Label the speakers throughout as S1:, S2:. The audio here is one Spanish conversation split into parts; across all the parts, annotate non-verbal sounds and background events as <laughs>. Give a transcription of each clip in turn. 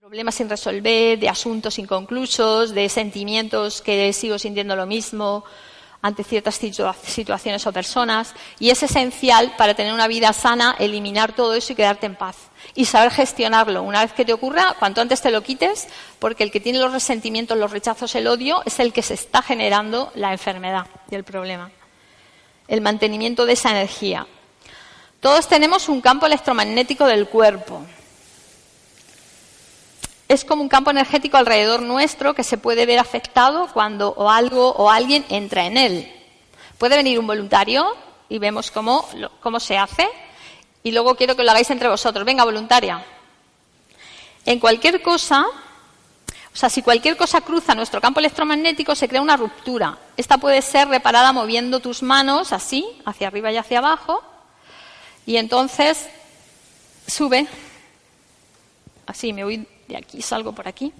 S1: Problemas sin resolver, de asuntos inconclusos, de sentimientos que sigo sintiendo lo mismo ante ciertas situaciones o personas. Y es esencial para tener una vida sana eliminar todo eso y quedarte en paz. Y saber gestionarlo. Una vez que te ocurra, cuanto antes te lo quites, porque el que tiene los resentimientos, los rechazos, el odio, es el que se está generando la enfermedad y el problema. El mantenimiento de esa energía. Todos tenemos un campo electromagnético del cuerpo es como un campo energético alrededor nuestro que se puede ver afectado cuando o algo o alguien entra en él. Puede venir un voluntario y vemos cómo, cómo se hace y luego quiero que lo hagáis entre vosotros. Venga, voluntaria. En cualquier cosa, o sea, si cualquier cosa cruza nuestro campo electromagnético, se crea una ruptura. Esta puede ser reparada moviendo tus manos así, hacia arriba y hacia abajo, y entonces sube. Así, me voy de aquí salgo por aquí.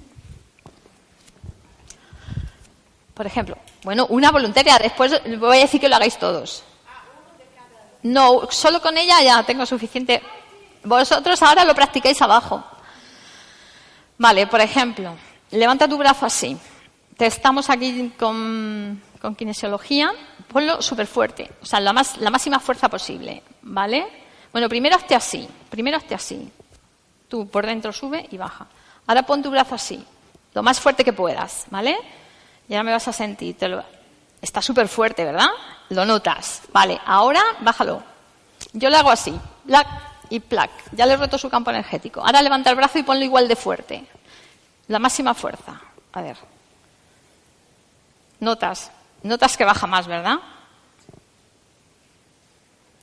S1: Por ejemplo, bueno, una voluntaria, después voy a decir que lo hagáis todos. No, solo con ella ya tengo suficiente. Vosotros ahora lo practicáis abajo. Vale, por ejemplo, levanta tu brazo así. Te estamos aquí con, con kinesiología. Ponlo súper fuerte, o sea, la, más, la máxima fuerza posible, ¿vale? Bueno, primero hazte así, primero hazte así. Tú por dentro sube y baja. Ahora pon tu brazo así, lo más fuerte que puedas, ¿vale? Y ahora me vas a sentir. Está súper fuerte, ¿verdad? Lo notas. Vale, ahora bájalo. Yo le hago así, plac y plac. Ya le he roto su campo energético. Ahora levanta el brazo y ponlo igual de fuerte. La máxima fuerza. A ver. Notas. Notas que baja más, ¿verdad?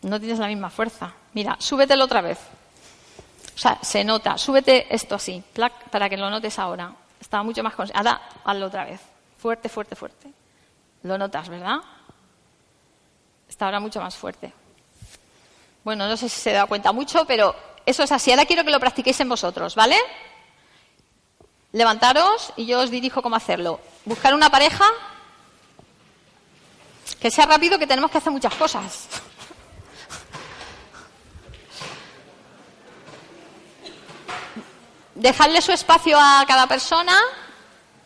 S1: No tienes la misma fuerza. Mira, súbetelo otra vez. O sea, se nota. Súbete esto así, para que lo notes ahora. Estaba mucho más... Ahora, hazlo otra vez. Fuerte, fuerte, fuerte. Lo notas, ¿verdad? Está ahora mucho más fuerte. Bueno, no sé si se da cuenta mucho, pero eso es así. Ahora quiero que lo practiquéis en vosotros, ¿vale? Levantaros y yo os dirijo cómo hacerlo. Buscar una pareja que sea rápido, que tenemos que hacer muchas cosas. Dejarle su espacio a cada persona.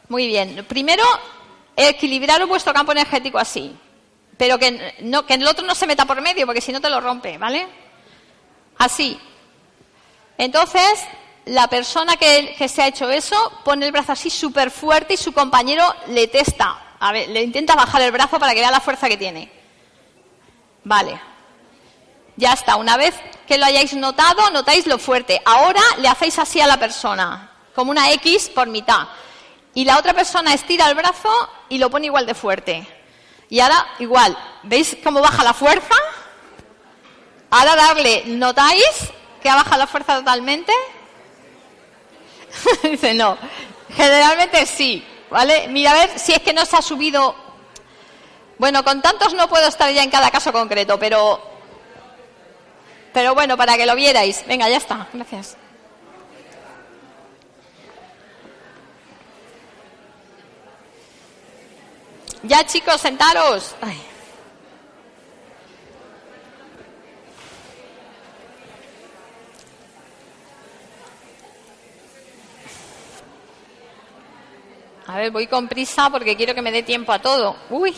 S1: Muy bien. Primero, equilibrar vuestro campo energético así. Pero que, no, que el otro no se meta por medio, porque si no te lo rompe, ¿vale? Así. Entonces, la persona que, que se ha hecho eso pone el brazo así súper fuerte y su compañero le testa. A ver, le intenta bajar el brazo para que vea la fuerza que tiene. Vale. Ya está. Una vez que lo hayáis notado, notáis lo fuerte. Ahora le hacéis así a la persona, como una X por mitad. Y la otra persona estira el brazo y lo pone igual de fuerte. Y ahora igual. ¿Veis cómo baja la fuerza? Ahora darle, ¿notáis que baja la fuerza totalmente? <laughs> Dice, no. Generalmente sí, ¿vale? Mira a ver si es que no se ha subido. Bueno, con tantos no puedo estar ya en cada caso concreto, pero pero bueno, para que lo vierais. Venga, ya está. Gracias. Ya chicos, sentaros. A ver, voy con prisa porque quiero que me dé tiempo a todo. Uy.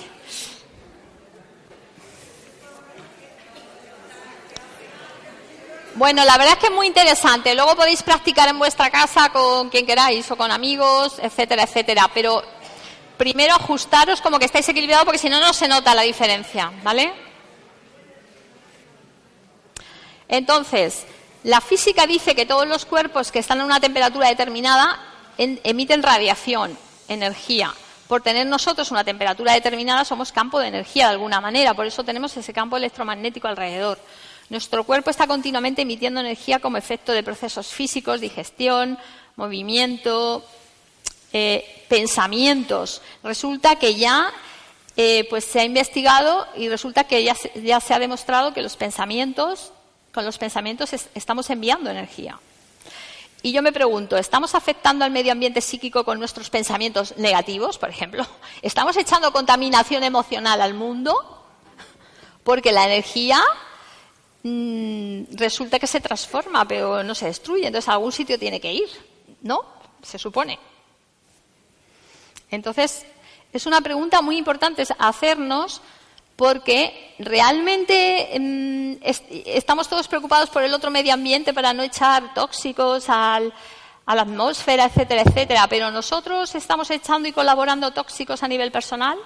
S1: Bueno, la verdad es que es muy interesante. Luego podéis practicar en vuestra casa con quien queráis o con amigos, etcétera, etcétera. Pero primero ajustaros como que estáis equilibrados porque si no, no se nota la diferencia, ¿vale? Entonces, la física dice que todos los cuerpos que están a una temperatura determinada emiten radiación, energía. Por tener nosotros una temperatura determinada somos campo de energía de alguna manera, por eso tenemos ese campo electromagnético alrededor. Nuestro cuerpo está continuamente emitiendo energía como efecto de procesos físicos, digestión, movimiento, eh, pensamientos. Resulta que ya eh, pues se ha investigado y resulta que ya ya se ha demostrado que los pensamientos, con los pensamientos estamos enviando energía. Y yo me pregunto, ¿estamos afectando al medio ambiente psíquico con nuestros pensamientos negativos, por ejemplo? ¿Estamos echando contaminación emocional al mundo? Porque la energía Mm, resulta que se transforma, pero no se destruye. Entonces a algún sitio tiene que ir, ¿no? Se supone. Entonces, es una pregunta muy importante hacernos porque realmente mm, estamos todos preocupados por el otro medio ambiente para no echar tóxicos al, a la atmósfera, etcétera, etcétera. Pero nosotros estamos echando y colaborando tóxicos a nivel personal.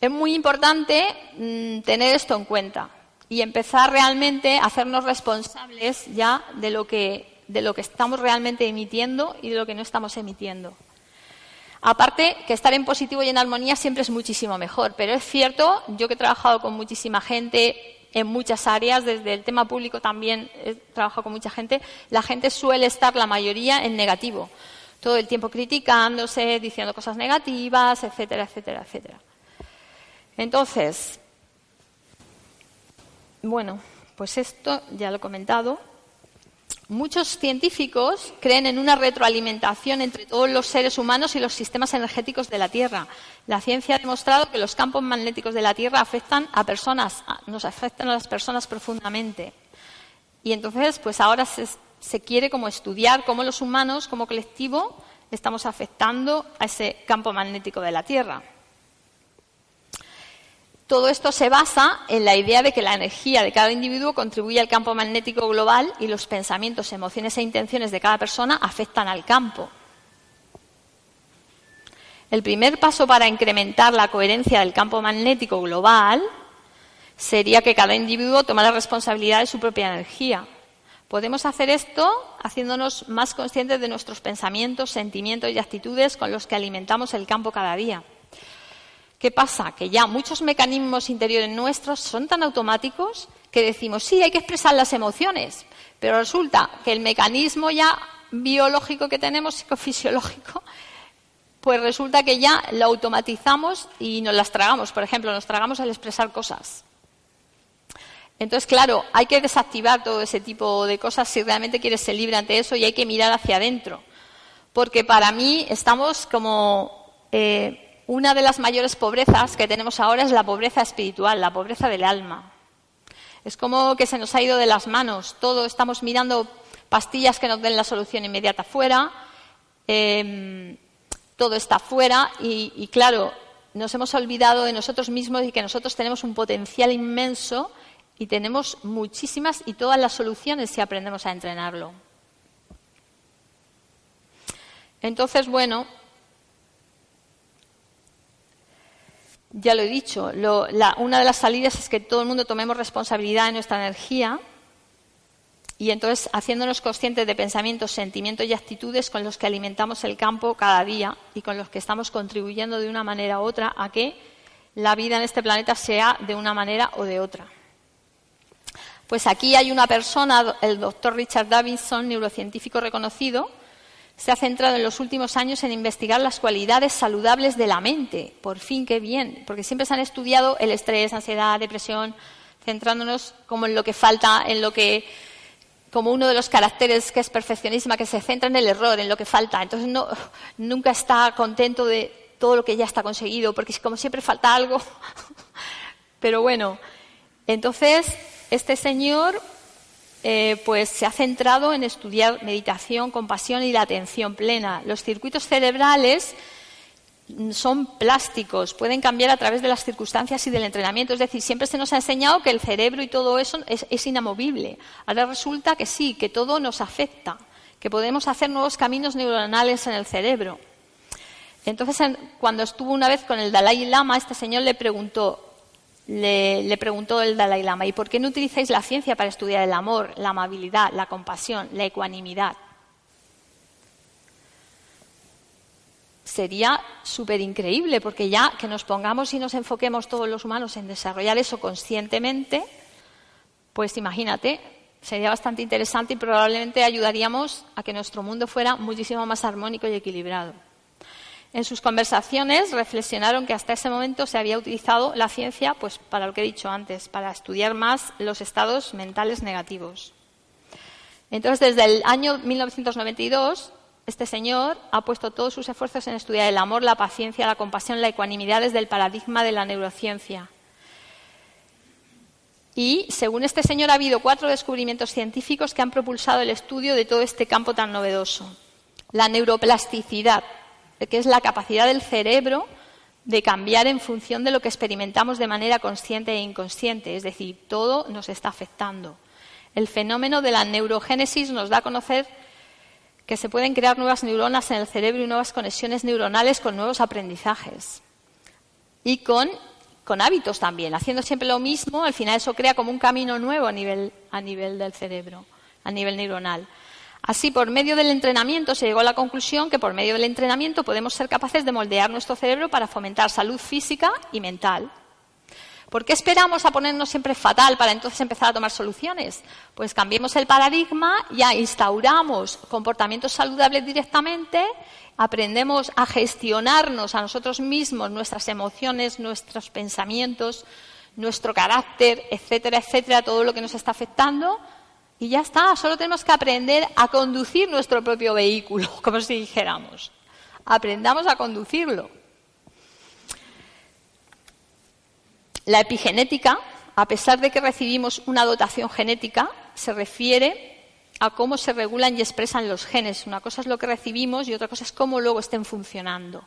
S1: Es muy importante mm, tener esto en cuenta y empezar realmente a hacernos responsables ya de lo que de lo que estamos realmente emitiendo y de lo que no estamos emitiendo. Aparte que estar en positivo y en armonía siempre es muchísimo mejor, pero es cierto, yo que he trabajado con muchísima gente en muchas áreas, desde el tema público también he trabajado con mucha gente, la gente suele estar la mayoría en negativo, todo el tiempo criticándose, diciendo cosas negativas, etcétera, etcétera, etcétera. Entonces, bueno, pues esto ya lo he comentado. Muchos científicos creen en una retroalimentación entre todos los seres humanos y los sistemas energéticos de la Tierra. La ciencia ha demostrado que los campos magnéticos de la Tierra afectan a personas, nos afectan a las personas profundamente. Y entonces, pues ahora se, quiere como estudiar cómo los humanos, como colectivo, estamos afectando a ese campo magnético de la Tierra. Todo esto se basa en la idea de que la energía de cada individuo contribuye al campo magnético global y los pensamientos, emociones e intenciones de cada persona afectan al campo. El primer paso para incrementar la coherencia del campo magnético global sería que cada individuo tome la responsabilidad de su propia energía. Podemos hacer esto haciéndonos más conscientes de nuestros pensamientos, sentimientos y actitudes con los que alimentamos el campo cada día. ¿Qué pasa? Que ya muchos mecanismos interiores nuestros son tan automáticos que decimos, sí, hay que expresar las emociones, pero resulta que el mecanismo ya biológico que tenemos, psicofisiológico, pues resulta que ya lo automatizamos y nos las tragamos. Por ejemplo, nos tragamos al expresar cosas. Entonces, claro, hay que desactivar todo ese tipo de cosas si realmente quieres ser libre ante eso y hay que mirar hacia adentro. Porque para mí estamos como eh, una de las mayores pobrezas que tenemos ahora es la pobreza espiritual, la pobreza del alma. Es como que se nos ha ido de las manos. Todo estamos mirando pastillas que nos den la solución inmediata fuera. Em, todo está fuera y, y, claro, nos hemos olvidado de nosotros mismos y que nosotros tenemos un potencial inmenso y tenemos muchísimas y todas las soluciones si aprendemos a entrenarlo. Entonces, bueno, Ya lo he dicho, una de las salidas es que todo el mundo tomemos responsabilidad de nuestra energía y entonces haciéndonos conscientes de pensamientos, sentimientos y actitudes con los que alimentamos el campo cada día y con los que estamos contribuyendo de una manera u otra a que la vida en este planeta sea de una manera o de otra. Pues aquí hay una persona, el doctor Richard Davidson, neurocientífico reconocido, se ha centrado en los últimos años en investigar las cualidades saludables de la mente. Por fin, qué bien, porque siempre se han estudiado el estrés, ansiedad, depresión, centrándonos como en lo que falta, en lo que como uno de los caracteres que es perfeccionismo, que se centra en el error, en lo que falta. Entonces no, nunca está contento de todo lo que ya está conseguido, porque como siempre falta algo. <laughs> Pero bueno, entonces este señor eh, pues se ha centrado en estudiar meditación, compasión y la atención plena. Los circuitos cerebrales son plásticos, pueden cambiar a través de las circunstancias y del entrenamiento. Es decir, siempre se nos ha enseñado que el cerebro y todo eso es, inamovible. Ahora resulta que sí, que todo nos afecta, que podemos hacer nuevos caminos neuronales en el cerebro. Entonces, cuando estuvo una vez con el Dalai Lama, este señor le preguntó, le, preguntó el Dalai Lama, ¿y por qué no utilizáis la ciencia para estudiar el amor, la amabilidad, la compasión, la ecuanimidad? sería súper increíble, porque ya que nos pongamos y nos enfoquemos todos los humanos en desarrollar eso conscientemente, pues imagínate, sería bastante interesante y probablemente ayudaríamos a que nuestro mundo fuera muchísimo más armónico y equilibrado. En sus conversaciones reflexionaron que hasta ese momento se había utilizado la ciencia pues, para lo que he dicho antes, para estudiar más los estados mentales negativos. Entonces, desde el año 1992 este señor ha puesto todos sus esfuerzos en estudiar el amor, la paciencia, la compasión, la ecuanimidad desde el paradigma de la neurociencia. Y, según este señor, ha habido cuatro descubrimientos científicos que han propulsado el estudio de todo este campo tan novedoso. La neuroplasticidad, que es la capacidad del cerebro de cambiar en función de lo que experimentamos de manera consciente e inconsciente, es decir, todo nos está afectando. El fenómeno de la neurogénesis nos da a conocer que se pueden crear nuevas neuronas en el cerebro y nuevas conexiones neuronales con nuevos aprendizajes. Y con, hábitos también. Haciendo siempre lo mismo, al final eso crea como un camino nuevo a nivel, a nivel del cerebro, a nivel neuronal. Así, por medio del entrenamiento, se llegó a la conclusión que por medio del entrenamiento podemos ser capaces de moldear nuestro cerebro para fomentar salud física y mental. ¿Por qué esperamos a ponernos siempre fatal para entonces empezar a tomar soluciones? Pues cambiemos el paradigma, ya instauramos comportamientos saludables directamente, aprendemos a gestionarnos a nosotros mismos, nuestras emociones, nuestros pensamientos, nuestro carácter, etcétera, etcétera, todo lo que nos está afectando. Y ya está, solo tenemos que aprender a conducir nuestro propio vehículo, <laughs> como si dijéramos. Aprendamos a conducirlo. La epigenética, a pesar de que recibimos una dotación genética, se refiere a cómo se regulan y expresan los genes. Una cosa es lo que recibimos y otra cosa es cómo luego estén funcionando.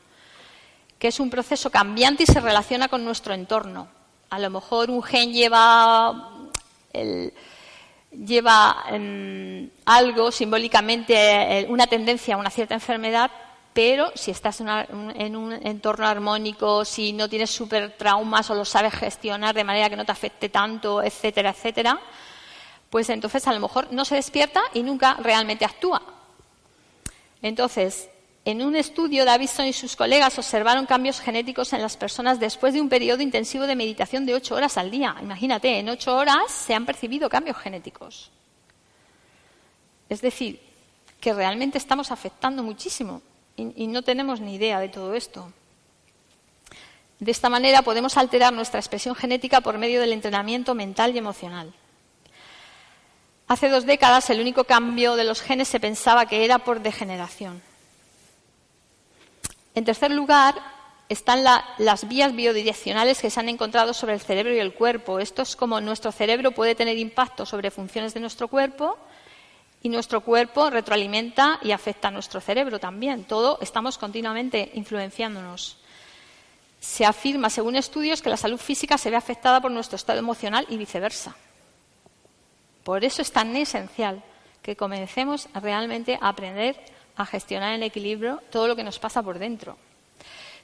S1: Que es un proceso cambiante y se relaciona con nuestro entorno. A lo mejor un gen lleva, lleva em, algo simbólicamente, una tendencia a una cierta enfermedad, pero si estás en, un entorno armónico, si no tienes super traumas o lo sabes gestionar de manera que no te afecte tanto, etcétera, etcétera, pues entonces a lo mejor no se despierta y nunca realmente actúa. Entonces, en un estudio, Davidson y sus colegas observaron cambios genéticos en las personas después de un periodo intensivo de meditación de ocho horas al día. Imagínate, en ocho horas se han percibido cambios genéticos. Es decir, que realmente estamos afectando muchísimo y, no tenemos ni idea de todo esto. De esta manera podemos alterar nuestra expresión genética por medio del entrenamiento mental y emocional. Hace dos décadas el único cambio de los genes se pensaba que era por degeneración. En tercer lugar, están las vías biodireccionales que se han encontrado sobre el cerebro y el cuerpo. Esto es como nuestro cerebro puede tener impacto sobre funciones de nuestro cuerpo y nuestro cuerpo retroalimenta y afecta a nuestro cerebro también. Todo estamos continuamente influenciándonos. Se afirma, según estudios, que la salud física se ve afectada por nuestro estado emocional y viceversa. Por eso es tan esencial que comencemos realmente a aprender a gestionar en equilibrio todo lo que nos pasa por dentro.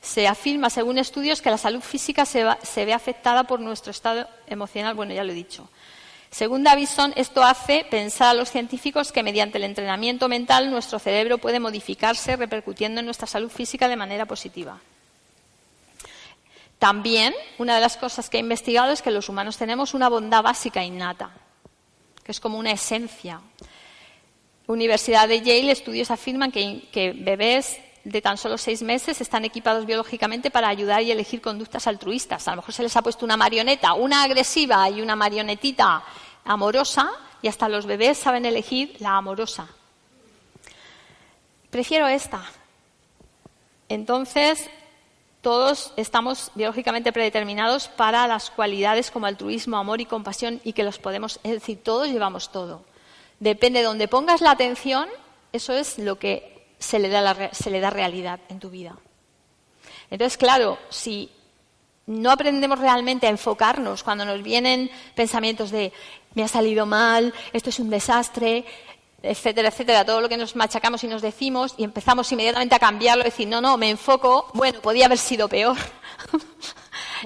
S1: Se afirma, según estudios, que la salud física se, ve afectada por nuestro estado emocional, bueno, ya lo he dicho, según Davison, esto hace pensar a los científicos que mediante el entrenamiento mental nuestro cerebro puede modificarse repercutiendo en nuestra salud física de manera positiva. También, una de las cosas que he investigado es que los humanos tenemos una bondad básica innata, que es como una esencia. Universidad de Yale, estudios afirman que, bebés de tan solo seis meses están equipados biológicamente para ayudar y elegir conductas altruistas. A lo mejor se les ha puesto una marioneta, una agresiva y una marionetita amorosa, y hasta los bebés saben elegir la amorosa. Prefiero esta. Entonces, todos estamos biológicamente predeterminados para las cualidades como altruismo, amor y compasión y que los podemos, es decir, todos llevamos todo. Depende de donde pongas la atención, eso es lo que se le da, se le da realidad en tu vida. Entonces, claro, si no aprendemos realmente a enfocarnos cuando nos vienen pensamientos de me ha salido mal, esto es un desastre, etcétera, etcétera, todo lo que nos machacamos y nos decimos y empezamos inmediatamente a cambiarlo, decir, no, no, me enfoco, bueno, podía haber sido peor, <laughs>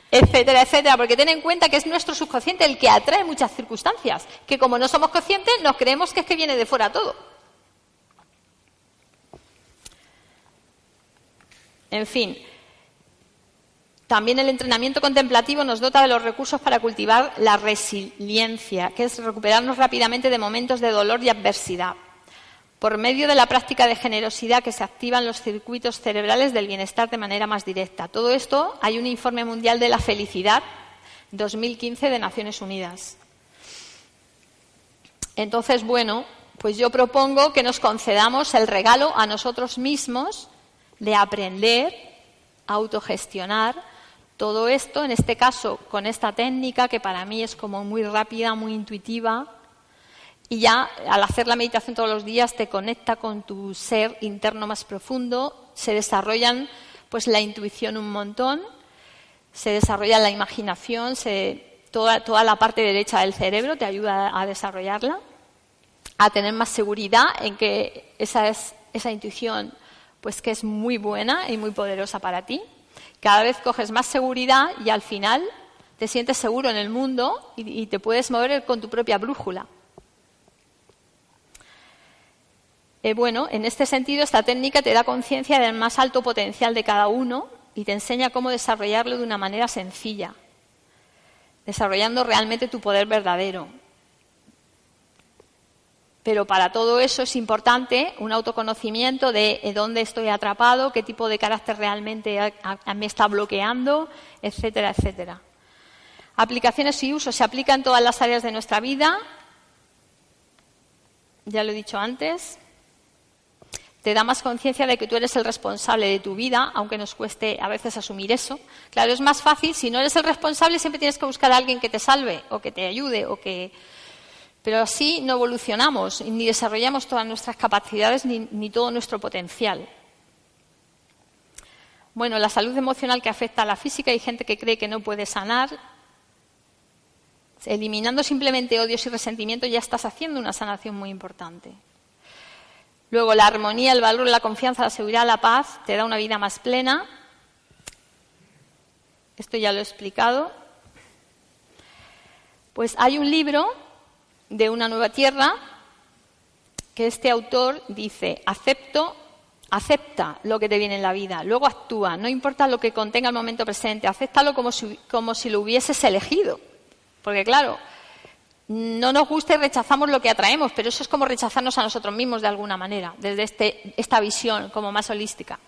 S1: etcétera, etcétera, porque ten en cuenta que es nuestro subconsciente el que atrae muchas circunstancias, que como no somos conscientes nos creemos que es que viene de fuera todo. En fin, también el entrenamiento contemplativo nos dota de los recursos para cultivar la resiliencia, que es recuperarnos rápidamente de momentos de dolor y adversidad. Por medio de la práctica de generosidad que se activan los circuitos cerebrales del bienestar de manera más directa. Todo esto hay un informe mundial de la felicidad 2015 de Naciones Unidas. Entonces, bueno, pues yo propongo que nos concedamos el regalo a nosotros mismos de aprender a autogestionar todo esto, en este caso, con esta técnica que para mí es como muy rápida, muy intuitiva, y ya al hacer la meditación todos los días te conecta con tu ser interno más profundo, se desarrollan pues la intuición un montón, se desarrolla la imaginación, toda, la parte derecha del cerebro te ayuda a desarrollarla, a tener más seguridad en que esa es esa intuición pues que es muy buena y muy poderosa para ti. Cada vez coges más seguridad y al final te sientes seguro en el mundo y, te puedes mover con tu propia brújula. Eh, bueno, en este sentido, esta técnica te da conciencia del más alto potencial de cada uno y te enseña cómo desarrollarlo de una manera sencilla, desarrollando realmente tu poder verdadero. Pero para todo eso es importante un autoconocimiento de eh, dónde estoy atrapado, qué tipo de carácter realmente me está bloqueando, etcétera, etcétera. Aplicaciones y usos se aplican en todas las áreas de nuestra vida. Ya lo he dicho antes. Te da más conciencia de que tú eres el responsable de tu vida, aunque nos cueste a veces asumir eso. Claro, es más fácil, si no eres el responsable, siempre tienes que buscar a alguien que te salve o que te ayude o que pero así no evolucionamos ni desarrollamos todas nuestras capacidades ni, todo nuestro potencial. Bueno, la salud emocional que afecta a la física, hay gente que cree que no puede sanar. Eliminando simplemente odios y resentimientos ya estás haciendo una sanación muy importante. Luego, la armonía, el valor, la confianza, la seguridad, la paz te da una vida más plena. Esto ya lo he explicado. Pues hay un libro de una nueva tierra que este autor dice, acepto, acepta lo que te viene en la vida, luego actúa, no importa lo que contenga el momento presente, acéptalo como si, como si lo hubieses elegido. Porque claro, no nos gusta y rechazamos lo que atraemos, pero eso es como rechazarnos a nosotros mismos de alguna manera, desde este, esta visión como más holística.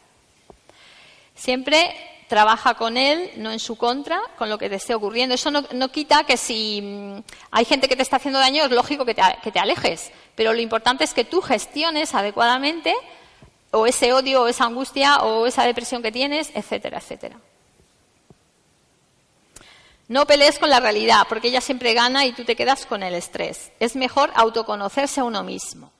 S1: Siempre trabaja con él, no en su contra, con lo que te esté ocurriendo. Eso no, quita que si mm, hay gente que te está haciendo daño, es lógico que te, que te alejes. Pero lo importante es que tú gestiones adecuadamente o ese odio, o esa angustia, o esa depresión que tienes, etcétera, etcétera. No pelees con la realidad, porque ella siempre gana y tú te quedas con el estrés. Es mejor autoconocerse a uno mismo.